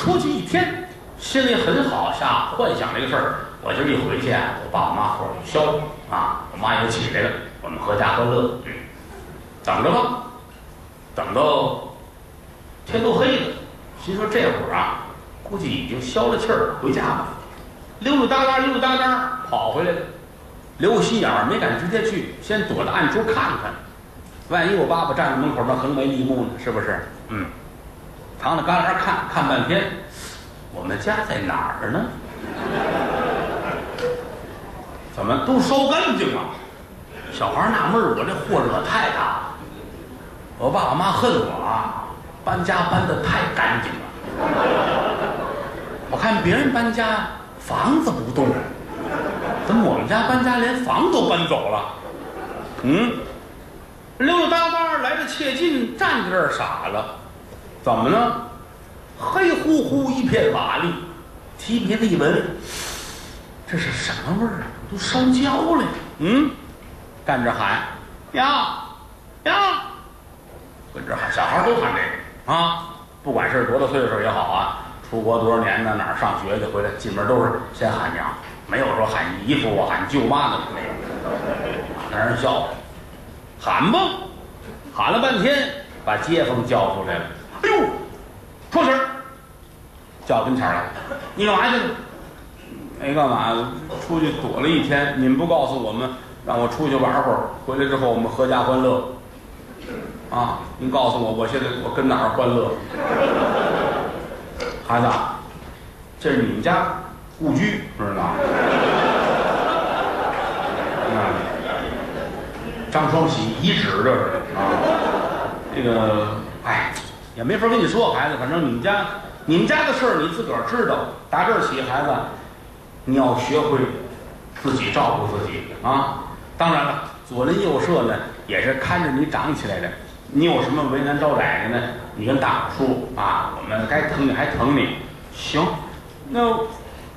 出去一天，心里很好，下幻想这个事儿。我今儿一回去，我爸我妈后就消了啊，我妈又起来了，我们合家欢乐。等着吧，等到天都黑了，心说这会儿啊，估计已经消了气儿，回家吧。溜溜达达，溜溜达达跑回来了，留个心眼儿，没敢直接去，先躲到暗处看看，万一我爸爸站在门口那横眉立目呢，是不是？嗯，藏着旮旯看看半天，我们家在哪儿呢？怎么都烧干净了？小孩纳闷儿，我这祸惹太大了。我爸我妈恨我啊，搬家搬的太干净了。我看别人搬家房子不动，怎么我们家搬家连房都搬走了？嗯，溜溜达达来的切近，站在这儿傻了。怎么呢？黑乎乎一片瓦砾，提鼻子一闻，这是什么味儿啊？都烧焦了。嗯，站着喊呀呀，跟这喊，小孩都喊这个啊，不管是多大岁数也好啊，出国多少年呢，哪儿上学去回来，进门都是先喊娘，没有说喊姨夫啊、喊舅妈的没有，让人笑话，喊吧，喊了半天，把街坊叫出来了。到，跟前儿来，你干嘛去了？没干嘛，出去躲了一天。你们不告诉我们，让我出去玩会儿，回来之后我们阖家欢乐。啊，您告诉我，我现在我跟哪儿欢乐？孩子，这是你们家故居，知道吗？啊，张双喜遗址这是啊，这个哎，也没法跟你说，孩子，反正你们家你们家的事儿你自个儿知道。打这儿起，孩子，你要学会自己照顾自己啊。当然了，左邻右舍呢也是看着你长起来的。你有什么为难招窄的呢？你跟大伙说啊，我们该疼你还疼你。行，那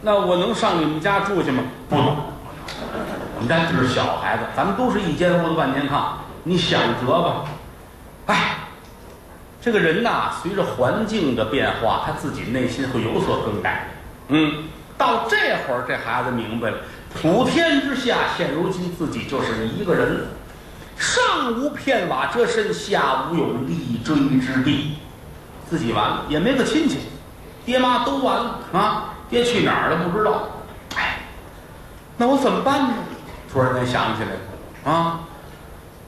那我能上你们家住去吗？不能。我们家就是小孩子，咱们都是一间屋子万年炕，你想辙吧。哎，这个人呐，随着环境的变化，他自己内心会有所更改。嗯，到这会儿，这孩子明白了，普天之下，现如今自己就是一个人。上无片瓦遮身，下无有立锥之地，自己完了，也没个亲戚，爹妈都完了啊！爹去哪儿了？不知道。哎，那我怎么办呢？突然间想起来了啊，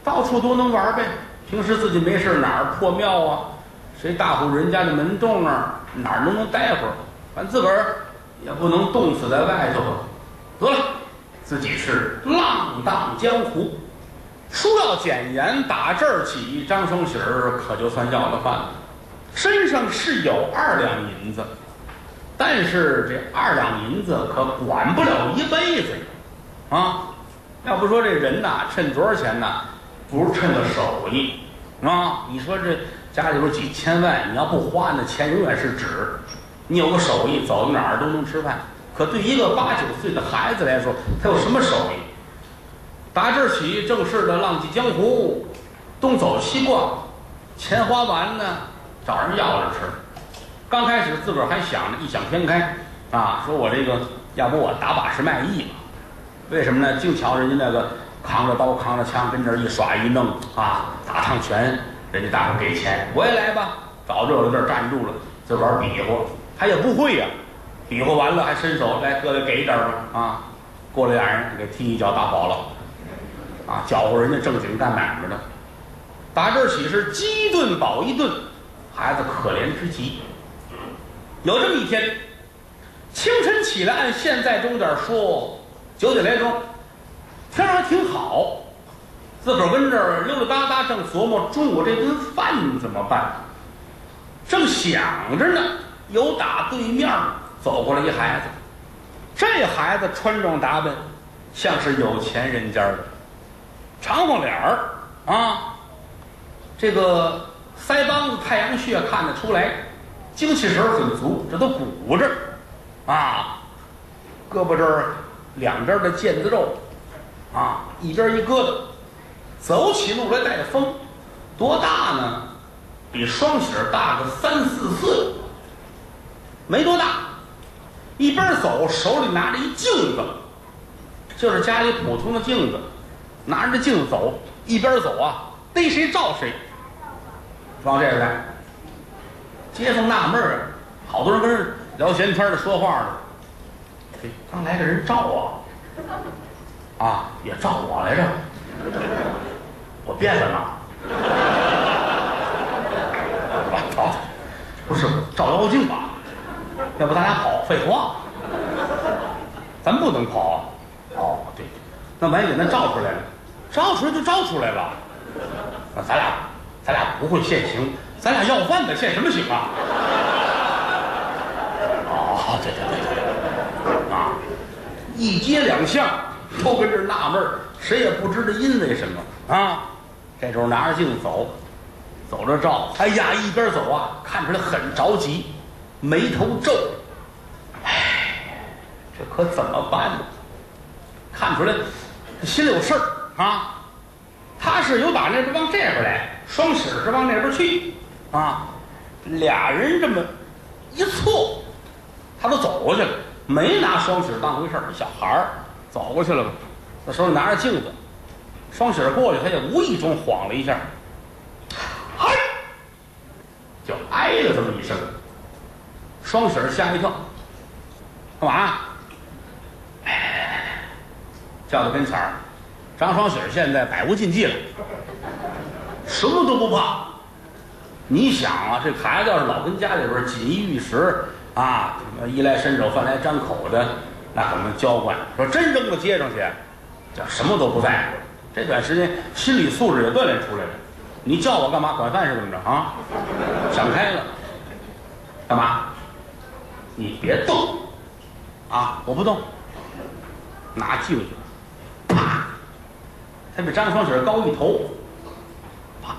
到处都能玩呗。平时自己没事哪儿破庙啊，谁大户人家的门洞啊，哪儿都能待会儿。反自个儿也不能冻死在外头。得了，自己是浪荡江湖。书要简言，打这儿起，张双喜儿可就算要了饭了。身上是有二两银子，但是这二两银子可管不了一辈子呀！啊，要不说这人呐，趁多少钱呐，不是趁个手艺啊！你说这家里边几千万，你要不花，那钱永远是纸。你有个手艺，走到哪儿都能吃饭。可对一个八九岁的孩子来说，他有什么手艺？打这儿起，正式的浪迹江湖，东走西逛，钱花完呢，找人要着吃。刚开始自个儿还想着异想天开啊，说我这个要不我打把式卖艺吧？为什么呢？净瞧人家那个扛着刀扛着枪跟这儿一耍一弄啊，打趟拳，人家大伙给钱，我也来吧。找热闹地儿站住了，自个儿比划，他也不会呀。比划完了还伸手来，各位给点吧啊！过来俩人给踢一脚打跑了。啊，搅和人家正经干买卖的，打这儿起是饥一顿饱一顿，孩子可怜之极。有这么一天，清晨起来，按现在钟点说九点来钟，天还挺好，自个儿跟这儿溜溜达达，正琢磨中午这顿饭怎么办，正想着呢，有打对面走过来一孩子，这孩子穿装打扮像是有钱人家的。长方脸儿啊，这个腮帮子太阳穴看得出来，精气神儿很足，这都鼓着啊，胳膊这儿两边的腱子肉啊，一边一疙瘩，走起路来带风，多大呢？比双喜大个三四岁。没多大，一边走手里拿着一镜子，就是家里普通的镜子，拿着镜子走，一边走啊，逮谁照谁，往这边来。街坊纳闷儿啊，好多人跟人聊闲天的说话呢。刚来个人照啊，啊，也照我来着，我变了呢？我操，不是照妖镜吧？要不咱俩跑？废话，咱不能跑。哦，对，那万一给咱照出来了，照出来就照出来了。那咱俩，咱俩不会现形，咱俩要饭的现什么形啊？哦，对对对对，啊，一街两巷都跟这儿纳闷儿，谁也不知道因为什么啊。这时候拿着镜子走，走着照，哎呀，一边走啊，看出来很着急，眉头皱，哎，这可怎么办呢？看出来心里有事儿啊。他是有打那边往这边来，双喜是往那边去，啊，俩人这么一错，他都走过去了，没拿双喜当回事儿。小孩儿走过去了吧，他手里拿着镜子，双喜儿过去，他也无意中晃了一下，嗨，就哎了这么一声。双喜儿吓一跳，干嘛？哎，叫到跟前儿。张双喜儿现在百无禁忌了，什么都不怕。你想啊，这孩子要是老跟家里边锦衣玉食啊，衣来伸手饭来张口的，那可能娇惯。说真扔到街上去，叫什么都不在乎。这段时间心理素质也锻炼出来了。你叫我干嘛？管饭是怎么着啊？想开了，干嘛？你别动啊！我不动，拿镜子。他比张双喜高一头，啪，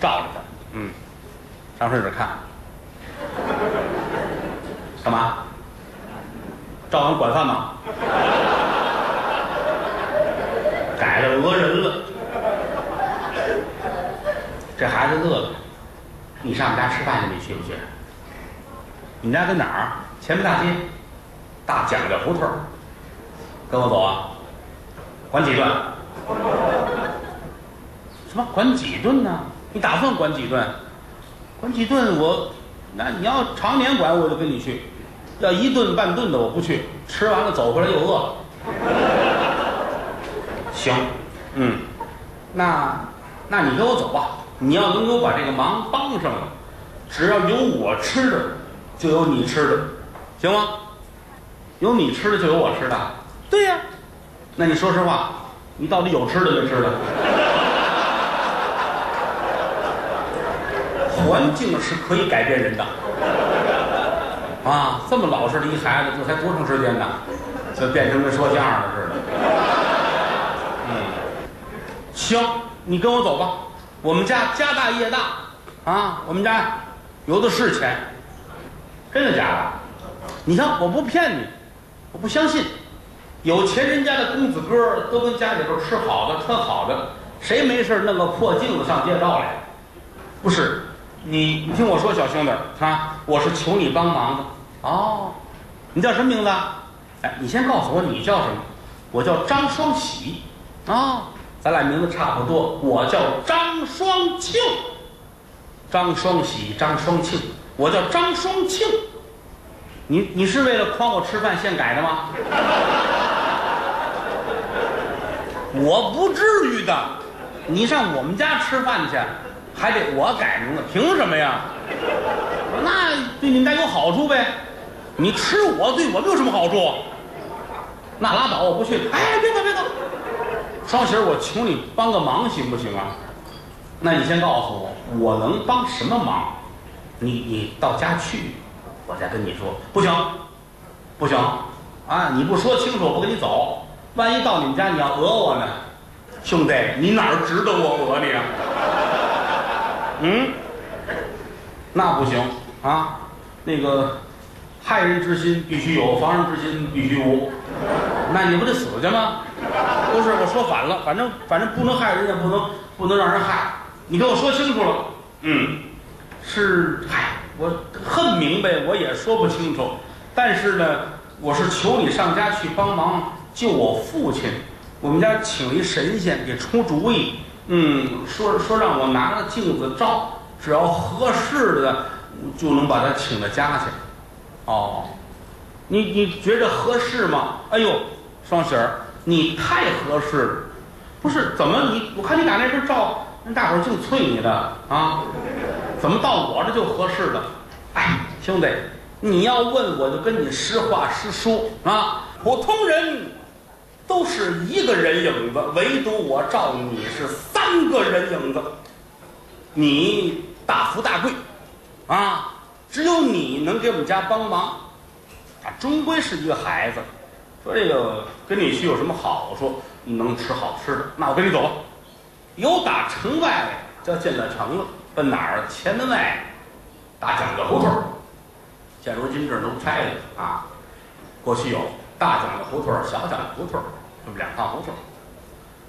照着他，嗯，张双喜看，干嘛？赵王管饭吗？改了讹人了。这孩子乐了，你上我们家吃饭去，你去不去？你们家在哪儿？前门大街，大蒋家胡同跟我走啊，管几顿？什么管几顿呢？你打算管几顿？管几顿我，那你要常年管我就跟你去，要一顿半顿的我不去。吃完了走回来又饿了。行，嗯，那那你跟我走吧。你要能给我把这个忙帮上了，只要有我吃的，就有你吃的，行吗？有你吃的就有我吃的。对呀，那你说实话，你到底有吃的没吃的？环境是可以改变人的，啊，这么老实的一孩子，这才多长时间呢，就变成跟说相声似的。嗯，行，你跟我走吧。我们家家大业大，啊，我们家有的是钱，真的假的？你看，我不骗你，我不相信。有钱人家的公子哥都跟家里边吃好的、穿好的，谁没事弄个破镜子上街照来？不是。你你听我说，小兄弟啊，我是求你帮忙的哦。你叫什么名字？哎，你先告诉我你叫什么？我叫张双喜啊，咱俩名字差不多。我叫张双庆，张双喜，张双庆，我叫张双庆。你你是为了诓我吃饭现改的吗？我不至于的，你上我们家吃饭去。还得我改名字，凭什么呀？那对你们家有好处呗？你吃我对我们有什么好处？那拉倒，我不去。哎，别走别走，双喜儿，我求你帮个忙行不行啊？那你先告诉我，我能帮什么忙？你你到家去，我再跟你说。不行，不行，啊！你不说清楚，我不跟你走。万一到你们家你要讹我呢？兄弟，你哪儿值得我讹你啊？嗯，那不行啊！那个害人之心必须有，防人之心必须无。那你不得死去吗？不是，我说反了，反正反正不能害人，也不能不能让人害。你给我说清楚了。嗯，是，嗨，我恨明白，我也说不清楚。但是呢，我是求你上家去帮忙救我父亲。我们家请了一神仙给出主意，嗯，说说让我拿着镜子照，只要合适的就能把他请到家去。哦，你你觉着合适吗？哎呦，双喜儿，你太合适了。不是怎么你？我看你打那边照，那大伙儿净催你的啊，怎么到我这就合适了？哎，兄弟，你要问我就跟你实话实说啊。普通人都是一个人影子，唯独我照你是三个人影子。你大富大贵啊，只有你能给我们家帮忙。他终归是一个孩子，说这个跟你去有什么好处？能吃好吃的，那我跟你走吧。由打城外就进了城了，奔哪儿？前门外大蒋家胡同。现如今这儿都拆了啊。过去有大蒋家胡同、小蒋家胡同，这么两趟胡同。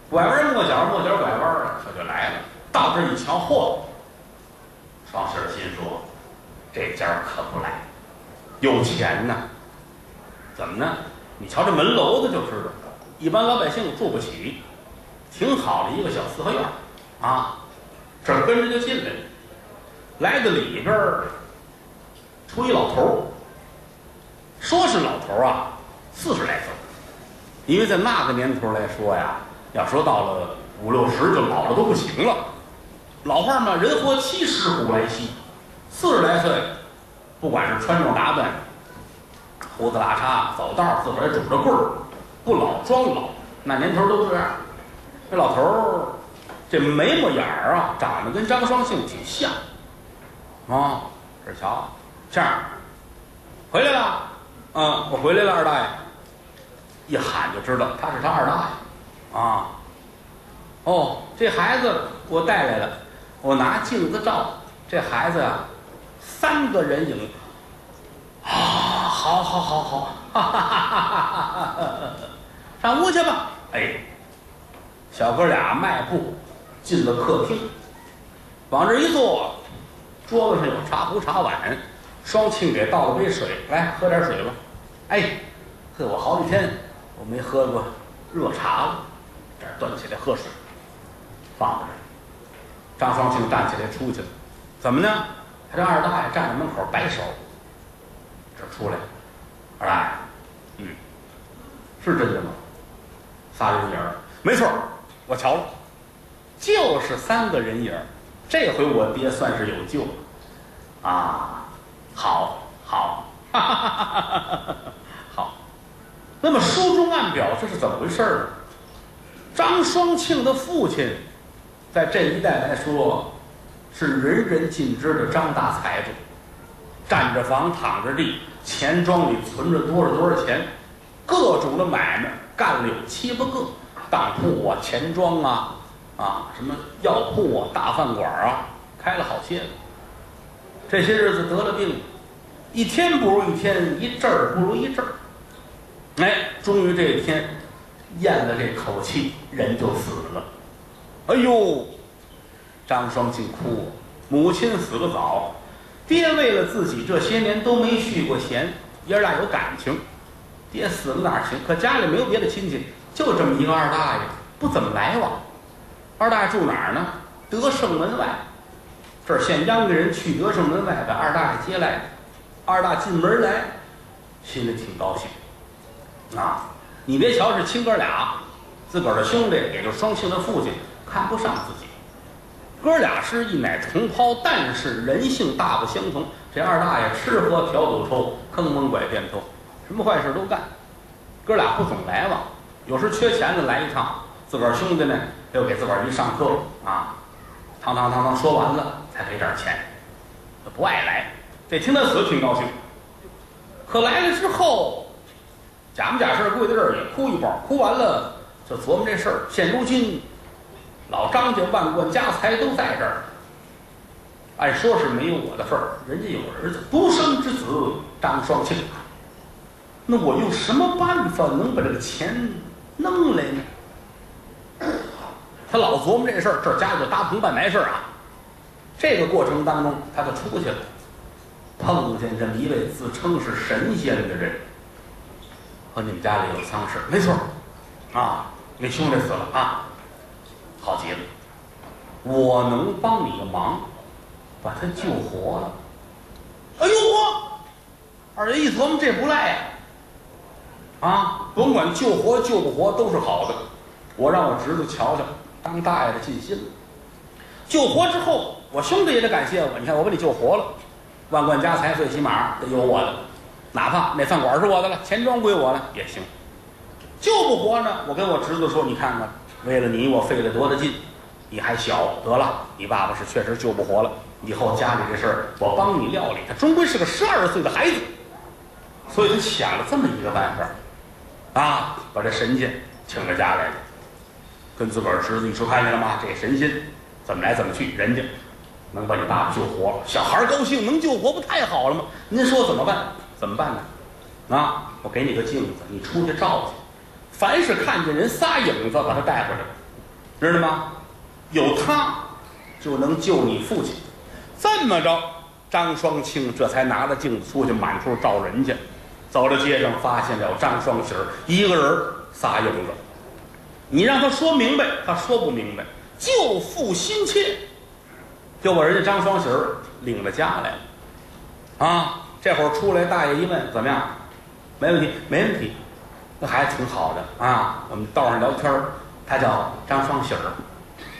拐弯抹角，抹角拐弯儿，可就来了。到这儿一瞧，嚯！双喜儿心说：“这家可不赖，有钱呐。怎么呢？你瞧这门楼子就知道。”一般老百姓住不起，挺好的一个小四合院啊，这跟着就进来了，来到里边儿，出一老头儿，说是老头儿啊，四十来岁，因为在那个年头来说呀，要说到了五六十就老了都不行了，老话嘛，人活七十古来稀，四十来岁，不管是穿着打扮，胡子拉碴，走道自个儿拄着棍儿。不老装老，那年头都这样。这老头儿，这眉毛眼儿啊，长得跟张双庆挺像。啊，这瞧，这样，回来了。嗯，我回来了，二大爷。一喊就知道他是他二大爷。啊，哦，这孩子我带来了，我拿镜子照，这孩子啊，三个人影。啊，好好好好，哈哈哈哈哈哈。上屋去吧！哎，小哥俩迈步进了客厅，往这一坐，桌子上有茶壶茶碗，双庆给倒了杯水，来喝点水吧。哎，呵，我好几天我没喝过热茶了，这端起来喝水，放着。张双庆站起来出去了，怎么呢？他这二大爷站在门口摆手，这出来，二大爷，嗯，是真的吗？仨人影儿，没错我瞧了，就是三个人影儿。这回我爹算是有救了，啊，好，好，好。那么书中暗表这是怎么回事儿呢？张双庆的父亲，在这一代来说，是人人尽知的张大财主，占着房，躺着地，钱庄里存着多少多少钱，各种的买卖。干了有七八个当铺啊、钱庄啊、啊什么药铺啊、大饭馆啊，开了好些个。这些日子得了病，一天不如一天，一阵儿不如一阵儿。哎，终于这一天咽了这口气，人就死了。哎呦，张双庆哭，母亲死得早，爹为了自己这些年都没续过弦，爷俩有感情。爹死了哪行？可家里没有别的亲戚，就这么一个二大爷，不怎么来往。二大爷住哪儿呢？德胜门外。这儿现央个人去德胜门外把二大爷接来。二大进门来，心里挺高兴。啊，你别瞧是亲哥俩，自个儿的兄弟，也就双庆的父亲看不上自己。哥俩是一奶同胞，但是人性大不相同。这二大爷吃喝嫖赌抽，坑蒙拐骗偷。什么坏事都干，哥俩不总来往，有时缺钱了来一趟，自个儿兄弟呢又给自个儿一上课啊，堂堂堂堂说完了才给点钱，不爱来。这听他死挺高兴，可来了之后，假模假式跪在这儿也哭一包，哭完了就琢磨这事儿。现如今老张家万贯家财都在这儿，按说是没有我的份儿，人家有儿子，独生之子张双庆。那我用什么办法能把这个钱弄来呢？他老琢磨这事儿，这家里就搭棚办白事儿啊。这个过程当中，他就出去了。碰见这么一位自称是神仙的人，和你们家里有丧事，没错，啊，你兄弟死了啊，好极了，我能帮你个忙，把他救活了。哎呦我，二爷一琢磨，这不赖呀、啊，甭管救活救不活都是好的，我让我侄子瞧瞧，当大爷的尽心了。救活之后，我兄弟也得感谢我。你看，我把你救活了，万贯家财最起码得有我的，哪怕那饭馆是我的了，钱庄归我了也行。救不活呢，我跟我侄子说，你看看，为了你我费了多大劲，你还小，得了，你爸爸是确实救不活了，以后家里这事儿我帮你料理。他终归是个十二岁的孩子，所以他想了这么一个办法，啊，把这神仙请到家来了，跟自个儿侄子一说，看见了吗？这神仙怎么来怎么去，人家能把你爸爸救活了，小孩高兴，能救活不太好了吗？您说怎么办？怎么办呢？啊，我给你个镜子，你出去照去，凡是看见人仨影子，把他带回来，知道吗？有他就能救你父亲。这么着，张双清这才拿着镜子出去满处照人去。走到街上，发现了张双喜儿一个人儿仨影子。你让他说明白，他说不明白。救父心切，就把人家张双喜儿领到家来了。啊，这会儿出来，大爷一问怎么样？没问题，没问题，那孩子挺好的啊。我们道上聊天儿他叫张双喜儿，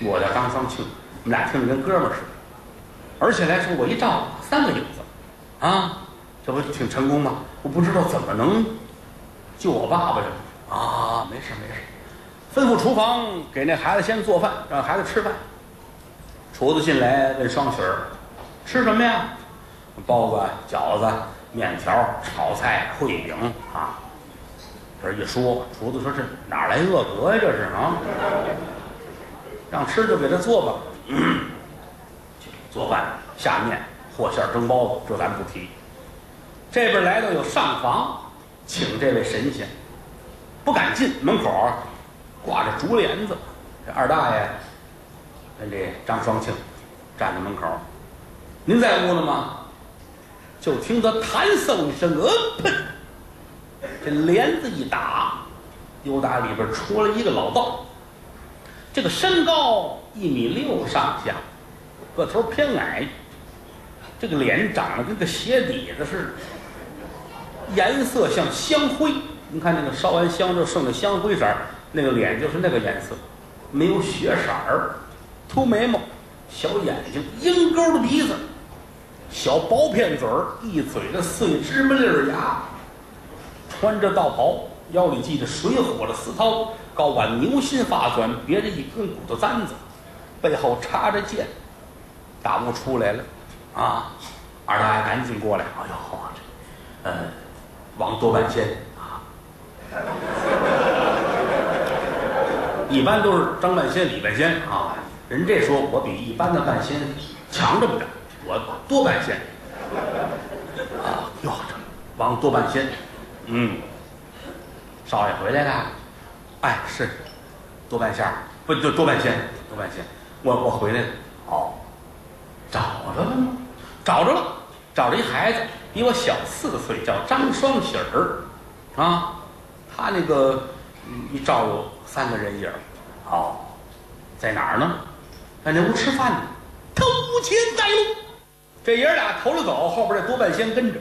我叫张双庆，我们俩听着跟哥们儿似的。而且来说，我一照三个影子，啊，这不挺成功吗？我不知道怎么能救我爸爸呀？啊，没事没事，吩咐厨房给那孩子先做饭，让孩子吃饭。厨子进来问双喜儿吃什么呀？包子、饺子、面条、炒菜、烩饼啊。这一说，厨子说这哪来恶格呀？这是啊，让吃就给他做吧。做饭、下面、和馅、蒸包子，这咱不提。这边来到有上房，请这位神仙，不敢进，门口挂着竹帘子。这二大爷跟这张双庆站在门口，您在屋呢吗？就听他弹奏一声，呃喷，这帘子一打，又打里边出来一个老道。这个身高一米六上下。个头偏矮，这个脸长得跟个鞋底子似的，颜色像香灰。你看那个烧完香就剩的香灰色，那个脸就是那个颜色，没有血色儿，秃眉毛，小眼睛，鹰钩的鼻子，小薄片嘴儿，一嘴的碎芝麻粒儿牙，穿着道袍，腰里系着水火的丝绦，高挽牛心发纂，别着一根骨头簪子，背后插着剑。大屋出来了，啊！二大爷赶紧过来，哎呦，这，呃，王多半仙啊，一般都是张半仙、李半仙啊。人这说我比一般的半仙强这么点，我多半仙啊。哟，这王多半仙，嗯，少爷回来了，哎，是多半仙儿，不就多半仙，多半仙，我我回来了，哦。找着了吗？找着了，找着一孩子，比我小四岁，叫张双喜儿，啊，他那个一照有三个人影儿，哦，在哪儿呢？在那屋吃饭呢。偷钱带路，这爷俩头了走，后边这多半仙跟着，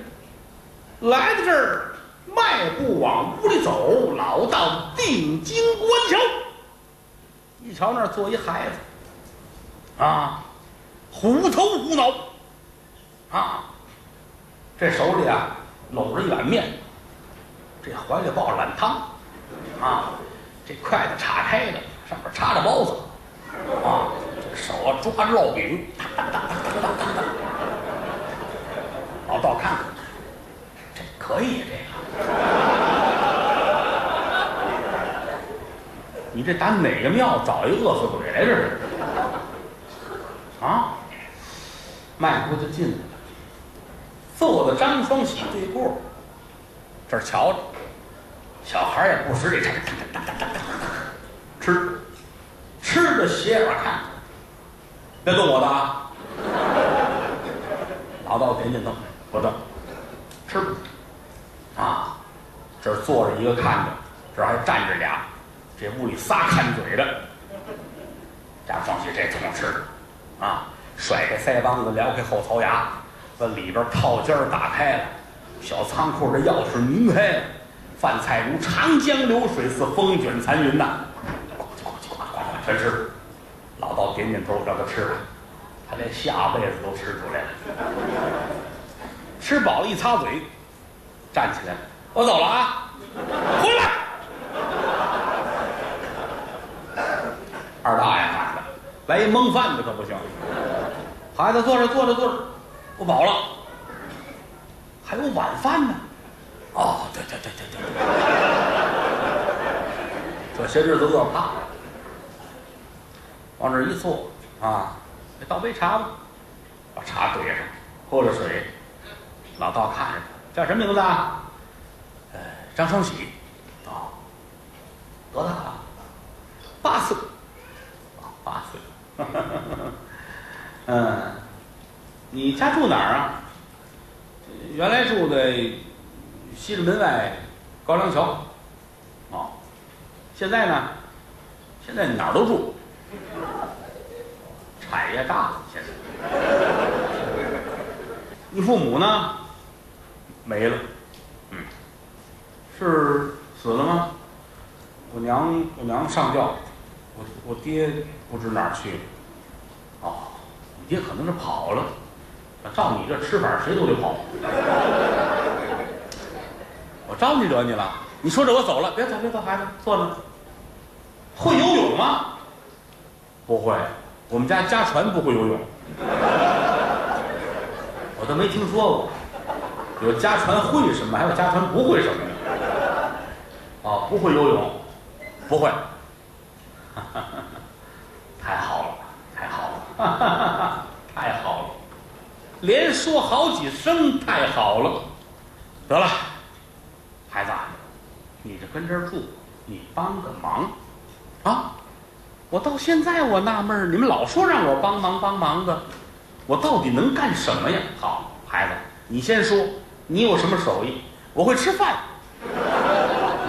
来到这儿，迈步往屋里走，老道定睛观瞧，一瞧那儿坐一孩子，啊。虎头虎脑，啊，这手里啊搂着一碗面，这怀里抱着碗汤，啊，这筷子叉开的，上面插着包子，啊，这手啊抓着烙饼，哒哒哒哒哒哒哒。老道看看，这可以这，你这打哪个庙找一饿死鬼来这是？啊？迈步就进来了，坐在张双喜对过，这儿瞧着，小孩也不识这差，吃，吃着斜眼看，别动我的啊！老道点点头，不动，吃吧。啊，这儿坐着一个看着，这儿还站着俩，这屋里仨看嘴的。张双喜这挺吃的，啊，甩开腮帮子，撩开后槽牙，把里边套间打开了，小仓库的钥匙拧开了，饭菜如长江流水似风卷残云呐，呱唧呱唧呱呱全吃了。老道点点头，让他吃了，他连下辈子都吃出来了。吃饱了，一擦嘴，站起来了，我走了啊，回来。二大爷喊的，来一蒙饭的可不行。孩子坐着坐着坐着，不饱了，还有晚饭呢。哦，对对对对对，这些日子饿怕了。往这一坐啊，倒杯茶吧，把茶兑上，喝了水。老道看着他，叫什么名字啊？张双喜。哦，多大了？八岁。哦，八岁。嗯，你家住哪儿啊？原来住在西直门外高粱桥。哦，现在呢？现在哪儿都住。产业大了，现在。你父母呢？没了。是死了吗？我娘，我娘上吊。我我爹不知哪儿去了。哦，你爹可能是跑了。照你这吃法，谁都得跑。我招你惹你了？你说这我走了，别走别走，孩子坐着。会游泳吗？不会，我们家家传不会游泳，我都没听说过。有家传会什么，还有家传不会什么的？哦，不会游泳，不会，太好了，太好了，太好了，连说好几声太好了。得了，孩子，你就跟这儿住，你帮个忙，啊。我到现在我纳闷儿，你们老说让我帮忙帮忙的，我到底能干什么呀？好，孩子，你先说，你有什么手艺？我会吃饭，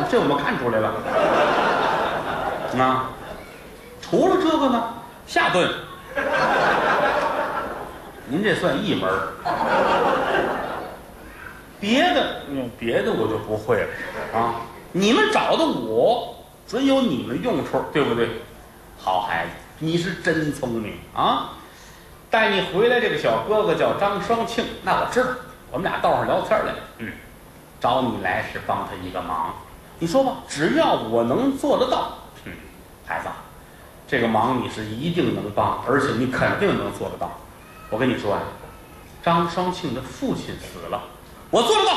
这我们看出来了。啊，除了这个呢，下顿，您这算一门别的，嗯，别的我就不会了啊。你们找的我，准有你们用处，对不对？好孩子，你是真聪明啊！带你回来这个小哥哥叫张双庆，那我知道，我们俩道上聊天来。嗯，找你来是帮他一个忙，你说吧，只要我能做得到，嗯，孩子，这个忙你是一定能帮，而且你肯定能做得到。我跟你说啊，张双庆的父亲死了，我做得到。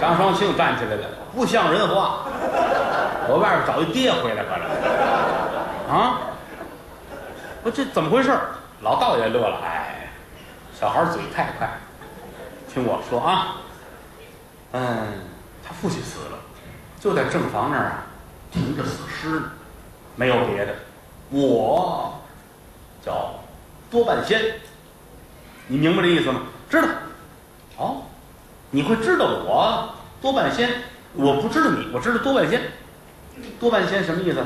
张双庆站起来了，不像人话。我外边找一爹回来，可能啊？我这怎么回事？老道也乐了，哎，小孩嘴太快。听我说啊，嗯，他父亲死了，就在正房那儿啊，停着死尸呢，没有别的。我叫多半仙，你明白这意思吗？知道。哦。你会知道我多半仙，我不知道你，我知道多半仙。多半仙什么意思？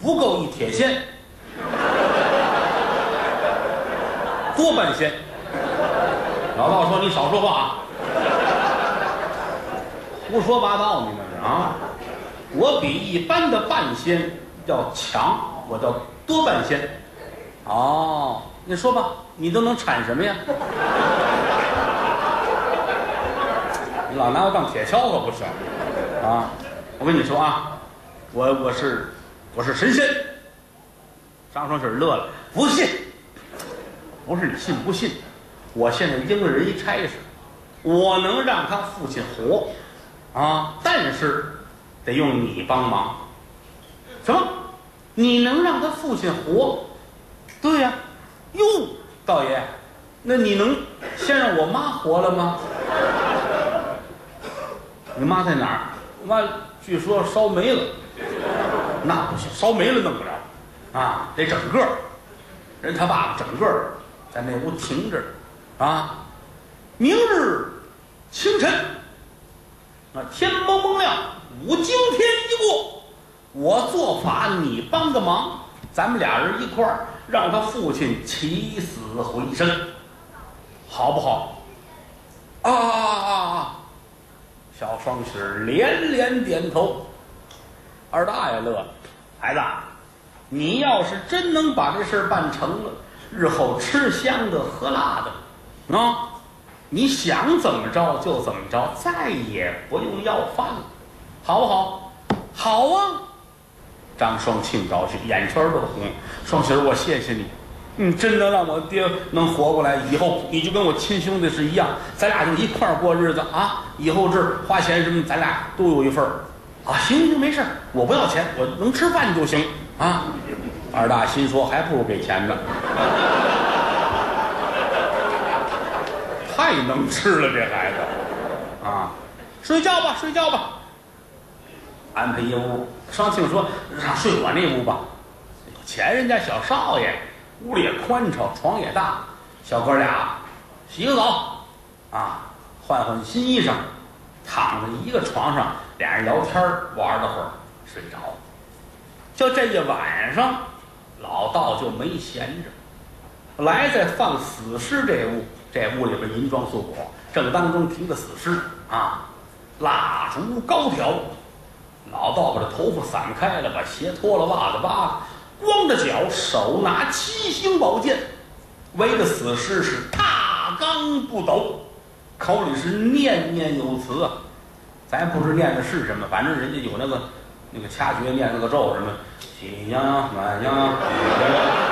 不够一铁仙。多半仙。老道说：“你少说话啊！胡说八道，你那是啊！我比一般的半仙要强，我叫多半仙。哦，你说吧，你都能产什么呀？”你老拿我当铁锹可不行，啊！我跟你说啊，我我是我是神仙。张双喜乐了，不信，不是你信不信？我现在应了人一差事，我能让他父亲活，啊！但是得用你帮忙。什么？你能让他父亲活？对呀。哟，道爷，那你能先让我妈活了吗？你妈在哪儿？妈据说烧没了，那不行，烧没了弄不了，啊，得整个人他爸爸整个儿在那屋停着啊。明日清晨，那，天蒙蒙亮，五更天一过，我做法，你帮个忙，咱们俩人一块儿让他父亲起死回生，好不好？啊啊啊！小双喜连连点头。二大爷乐了，孩子，你要是真能把这事儿办成了，日后吃香的喝辣的，啊，你想怎么着就怎么着，再也不用要饭了，好不好？好啊！张双庆高兴，眼圈都红。双喜儿，我谢谢你，你真的让我爹能活过来，以后你就跟我亲兄弟是一样，咱俩就一块儿过日子啊！以后这花钱什么，咱俩都有一份儿。啊，行行没事儿我不要钱，我能吃饭就行啊。二大心说，还不如给钱呢，太能吃了这孩子啊！睡觉吧，睡觉吧。安排一屋，双庆说让睡我那屋吧，有钱人家小少爷，屋里也宽敞，床也大，小哥俩洗个澡啊，换换新衣裳，躺在一个床上。俩人聊天玩了会儿，睡着了。就这一晚上，老道就没闲着，来在放死尸这屋。这屋里边银装素裹，正当中停着死尸啊，蜡烛高挑。老道把这头发散开了，把鞋脱了，袜子扒了，光着脚，手拿七星宝剑，围着死尸是踏罡不抖，口里是念念有词啊。咱不知念的是什么，反正人家有那个那个掐诀念那个咒什么，喜洋洋暖洋洋。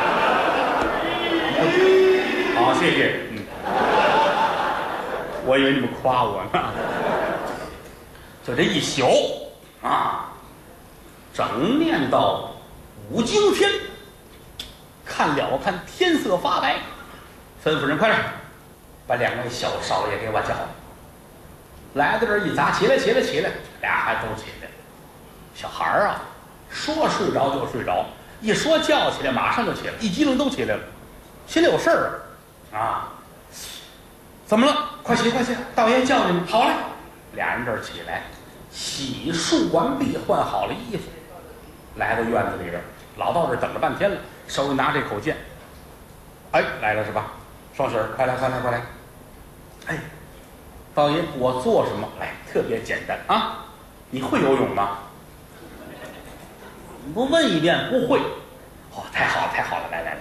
好，谢谢。嗯，我以为你们夸我呢。就这一宿啊，整念到五更天，看了看天色发白，吩咐人快点把两位小少爷给我叫来。来到这儿一砸，起来，起来，起来，俩孩子都起来了。小孩儿啊，说睡着就睡着，一说叫起来马上就起来，一激灵都起来了，心里有事儿啊！怎么了？快起，快起！道爷叫你们。好嘞，俩人这儿起来，洗漱完毕，换好了衣服，来到院子里边。老道这等了半天了，手里拿这口剑。哎，来了是吧？双喜儿，快来，快来，快来！哎。道爷，我做什么？哎，特别简单啊！你会游泳吗？不问一遍不会。哦，太好了，太好了！来来来，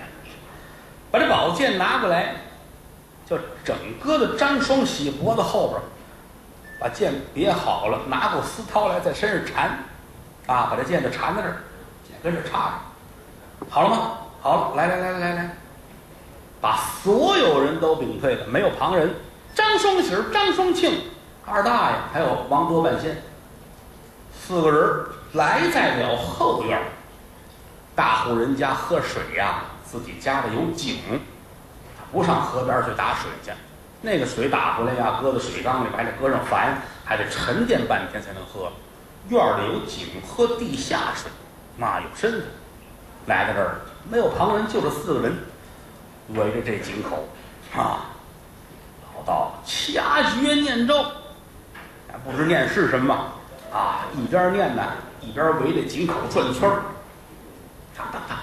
把这宝剑拿过来，就整个的张双喜脖子后边，把剑别好了，拿过丝绦来在身上缠，啊，把这剑就缠在这儿，剑跟着插着，好了吗？好了，来来来来来来，把所有人都屏退了，没有旁人。张双喜、张双庆、二大爷，还有王多半仙，四个人来在了后院。大户人家喝水呀，自己家里有井，他不上河边去打水去。那个水打回来呀，搁在水缸里，还得搁上矾，还得沉淀半天才能喝。院里有井，喝地下水，那有身子。来到这儿，没有旁人，就这四个人围着这井口啊。老道掐诀念咒，不知念是什么啊！一边念呢，一边围着井口转圈儿，哒哒哒，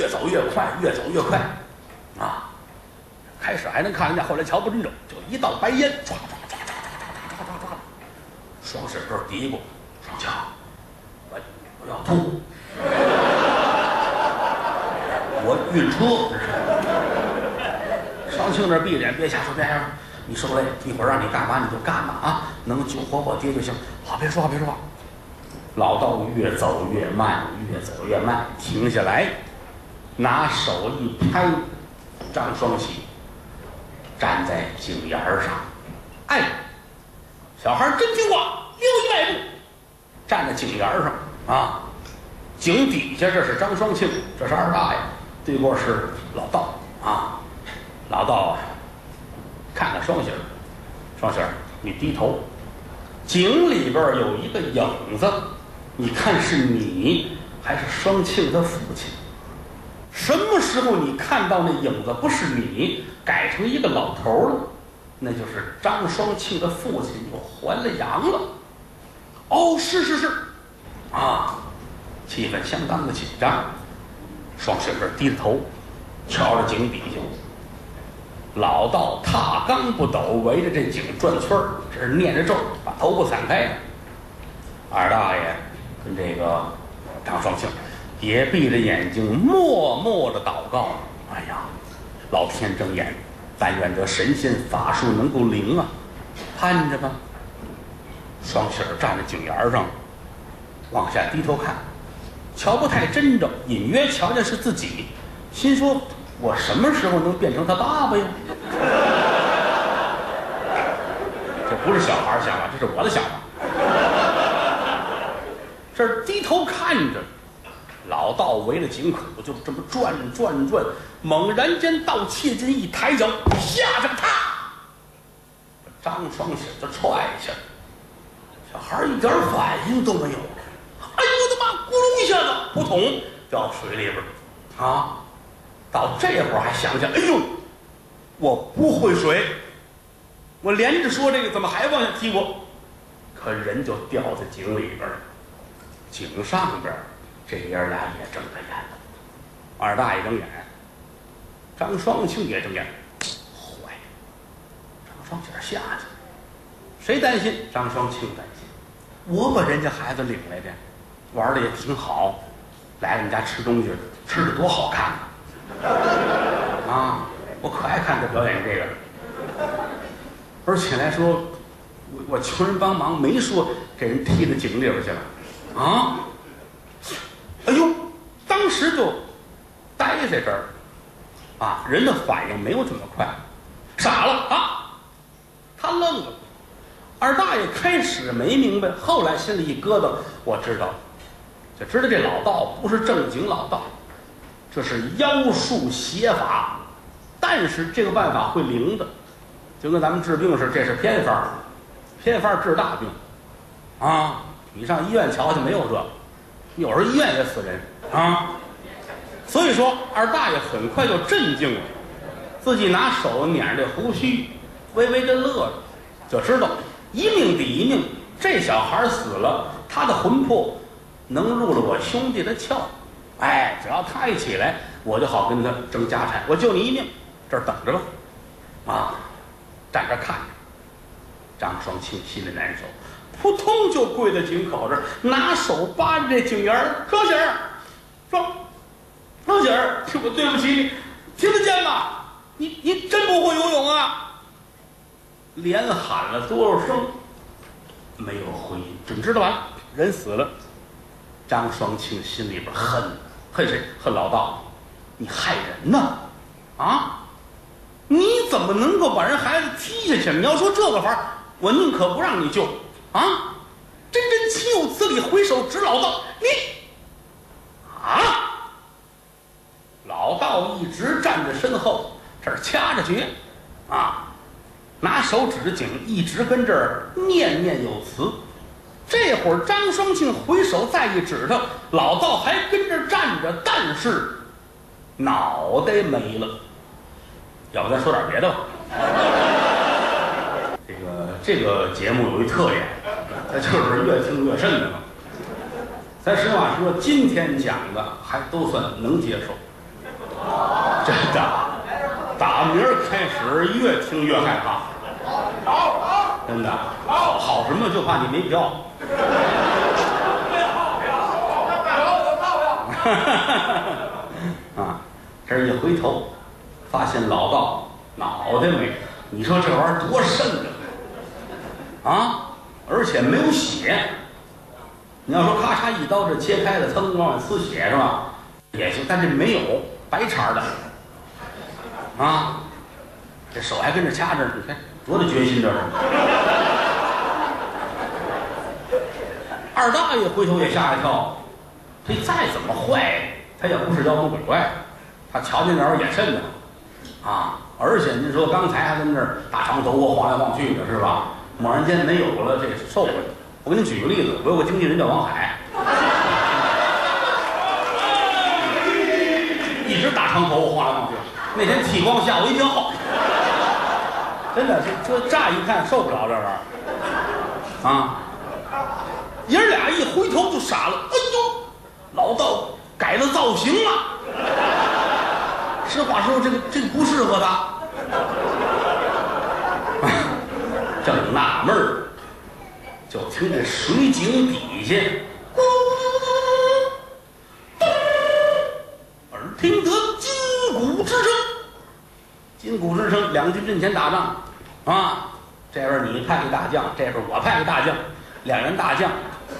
越走越快，越走越快，啊！开始还能看得见，后来瞧不真着，就一道白烟，唰唰唰唰唰唰唰唰唰，双婶这儿嘀咕：“双强，我我要吐，我晕车。”双庆那闭着眼，别瞎说，别瞎说。你受累，一会儿让你干嘛你就干嘛啊！能救活我爹就行。好，别说话，别说话。老道越走越慢，越走越慢，停下来，拿手一拍，张双喜站在井沿上。哎，小孩真听话，溜一迈步，站在井沿上啊。井底下这是张双庆，这是二大爷，对过是老道啊。老道。看看双喜儿，双喜儿，你低头，井里边有一个影子，你看是你还是双庆的父亲？什么时候你看到那影子不是你，改成一个老头了，那就是张双庆的父亲又还了阳了。哦，是是是，啊，气氛相当的紧张。双雪儿低着头，瞧着井底下，老道踏罡不抖，围着这井转圈儿，这是念着咒，把头发散开。二大爷跟这个张双庆也闭着眼睛，默默的祷告。哎呀，老天睁眼，但愿这神仙法术能够灵啊！盼着吧。双喜儿站在井沿上，往下低头看，瞧不太真着，隐约瞧见是自己，心说：我什么时候能变成他爸爸呀？这不是小孩想法，这是我的想法。这低头看着，老道围着井口就这么转转转，猛然间道切近一抬脚，下着他，张双喜就踹下。小孩一点反应都没有，哎呦我的妈！咕隆一下子，扑通掉水里边儿，啊！到这会儿还想想，哎呦，我不会水，我连着说这个，怎么还往下踢我？可人就掉在井里边了。井上边，这爷俩也睁着眼了。二大爷睁眼，张双庆也睁眼，坏了，张双庆下去。谁担心？张双庆担心。我把人家孩子领来的，玩的也挺好，来我们家吃东西，吃的多好看！啊，我可爱看他表演这个。而且来说，我我求人帮忙，没说给人踢到井里边去了。啊！哎呦，当时就呆在这儿，啊，人的反应没有这么快，傻了啊！他愣了。二大爷开始没明白，后来心里一咯噔，我知道了，就知道这老道不是正经老道，这是妖术邪法，但是这个办法会灵的，就跟咱们治病似的，这是偏方，偏方治大病，啊。你上医院瞧去，没有这，有时候医院也死人啊。所以说，二大爷很快就镇静了，自己拿手捻着这胡须，微微的乐着，就知道一命抵一命。这小孩死了，他的魂魄能入了我兄弟的窍，哎，只要他一起来，我就好跟他争家产。我救你一命，这儿等着吧，啊，站这看着。张双庆心里难受。扑通就跪在井口这儿，拿手扒着这井沿儿。双喜儿，双双喜儿，我对不起你，听得见吗？你你真不会游泳啊？连喊了多少声，没有回音。怎么知道吧？人死了。张双庆心里边恨，恨谁？恨老道，你害人呢？啊？你怎么能够把人孩子踢下去？你要说这个法儿，我宁可不让你救。啊！真真岂有此理！回首指老道，你啊！老道一直站在身后，这儿掐着诀，啊，拿手指着井，一直跟这儿念念有词。这会儿张双庆回首再一指他，老道还跟这儿站着，但是脑袋没了。要不咱说点别的吧？这个节目有一特点。那就是越听越瘆得慌。咱实话说，今天讲的还都算能接受，真的。打明儿开始越听越害怕。好，好，真的。好，好什么？就怕你没票。票，票，票，啊，这一回头，发现老道脑袋没。你说这玩意儿多瘆得啊！而且没有血，你要说咔嚓一刀这切开了，噌往外呲血是吧？也行，但这没有白茬的，啊，这手还跟着掐着，你看多大决心这是。二大爷回头也吓一跳，这再怎么坏，他也不是妖魔鬼怪，他瞧见那玩意儿也瘆得慌，啊，而且您说刚才还跟那儿大长头发晃来晃去的是吧？猛然间没有了，这受不了。我给你举个例子，我有个经纪人叫王海，一直大长头发晃来晃去。那天剃光吓我一跳，真的，这这乍一看受不了这玩意儿啊！爷儿俩一回头就傻了，哎呦，老道改了造型了。实话说，这个这个不适合他。正纳闷儿，就听这水井底下，耳听得金鼓之声。金鼓之声，两军阵前打仗啊！这边你派个大将，这边我派个大将，两员大将，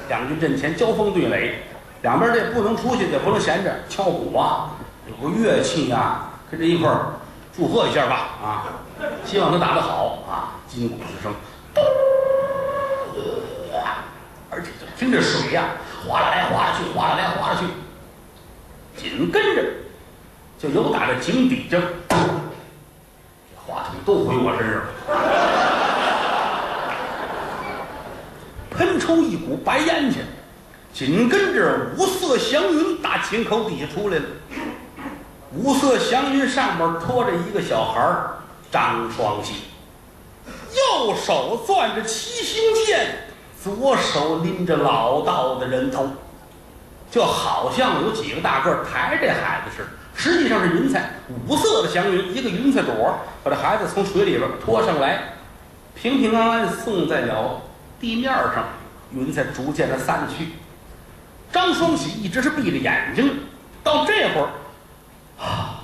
两军阵前交锋对垒，两边这不能出去，也不能闲着，敲鼓啊，有个乐器呀，跟着一块儿祝贺一下吧啊！希望他打得好啊！金鼓之声，而且就听着水呀，哗啦来哗啦去，哗啦来哗啦去，紧跟着就有打这井底下，这话筒都回我身上了，喷出一股白烟去，紧跟着五色祥云打井口底下出来了。五色祥云上面拖着一个小孩儿张双喜，右手攥着七星剑，左手拎着老道的人头，就好像有几个大个抬着这孩子似的。实际上是云彩，五色的祥云，一个云彩朵把这孩子从水里边拖上来，平平安安送在了地面上。云彩逐渐的散去，张双喜一直是闭着眼睛，到这会儿。啊，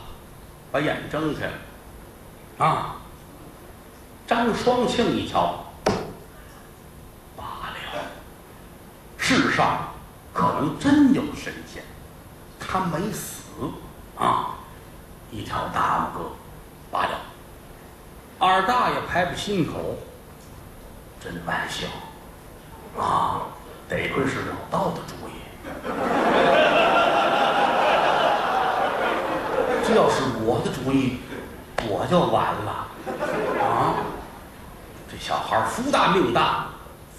把眼睁开了，啊！张双庆一瞧，罢了，世上可能真有神仙，他没死啊！一条大拇哥拔掉，二大爷拍拍心口，真玩笑啊！得亏是老道的主意。这要是我的主意，我就完了！小孩福大命大，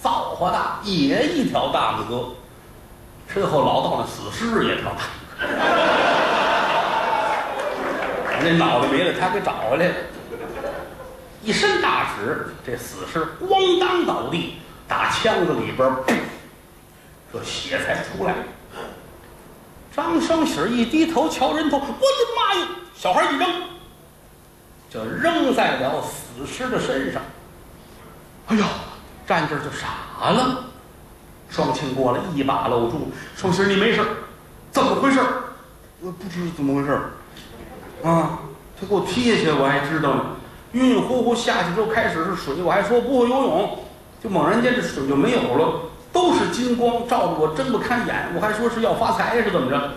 造化大，也一条大子哥。身后老道那死尸也条大哥，那脑袋没了，他给找回来了。一伸大指，这死尸咣当倒地，打枪子里边，这血才出来。张双喜一低头瞧人头，我的妈呀！小孩一扔，就扔在了死尸的身上。哎呀，站这儿就傻了。双庆过来一把搂住双喜，你没事怎么回事我不知怎么回事啊，他给我踢下去，我还知道呢。晕晕乎乎下去之后，开始是水，我还说不会游泳，就猛然间这水就没有了。都是金光照得我睁不开眼，我还说是要发财是怎么着？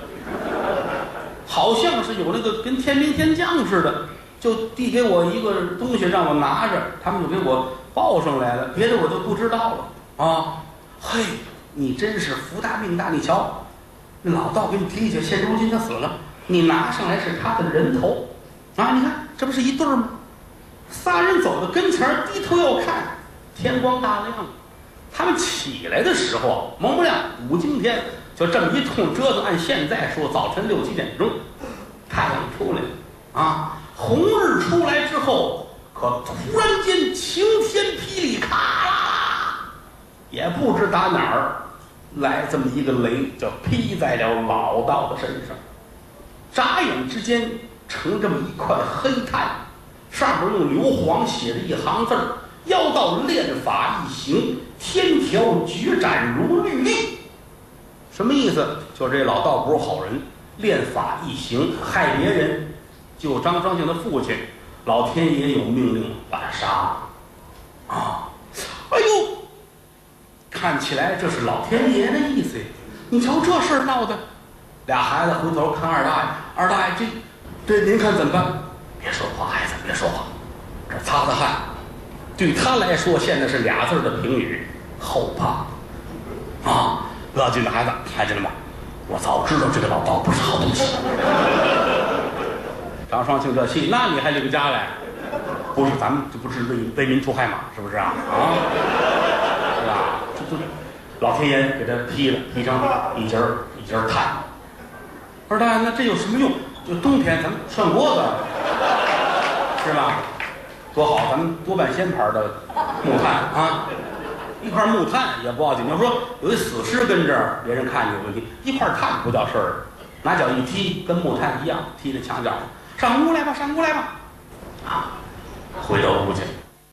好像是有那个跟天兵天将似的，就递给我一个东西让我拿着，他们就给我报上来了，别的我就不知道了啊！嘿，你真是福大命大！你瞧，那老道给你提起，现如今他死了，你拿上来是他的人头啊！你看这不是一对儿吗？仨人走到跟前儿，低头要看，天光大亮。他们起来的时候啊蒙不亮，五更天就这么一通折腾。按现在说，早晨六七点钟，太阳出来了啊！红日出来之后，可突然间晴天霹雳，咔啦，也不知打哪儿来这么一个雷，就劈在了老道的身上。眨眼之间，成这么一块黑炭，上面用硫磺写着一行字儿。妖道练法一行，天条决斩如律令。什么意思？就这老道不是好人，练法一行，害别人，就张双庆的父亲，老天爷有命令把他杀了。啊！哎呦，看起来这是老天爷的意思呀！你瞧这事儿闹的，俩孩子回头看二大爷，二大爷这这您看怎么办？别说话，孩子，别说话，这擦擦汗。对他来说，现在是俩字的评语：后怕。啊，乐俊的孩子，看见了吗？我早知道这个老道不是好东西。张双庆这气，那你还领家来？不是，咱们这不是为为民除害嘛？是不是啊？啊，是吧？这这，老天爷给他劈了，劈成一截一截儿炭。二大爷，那这有什么用？就冬天咱们涮锅子，是吧？多好，咱们多半仙牌的木炭啊，一块木炭也不要紧。要说有一死尸跟这儿，别人看见有问题，一块炭不叫事儿，拿脚一踢，跟木炭一样，踢在墙角。上屋来吧，上屋来吧，啊，回到屋去。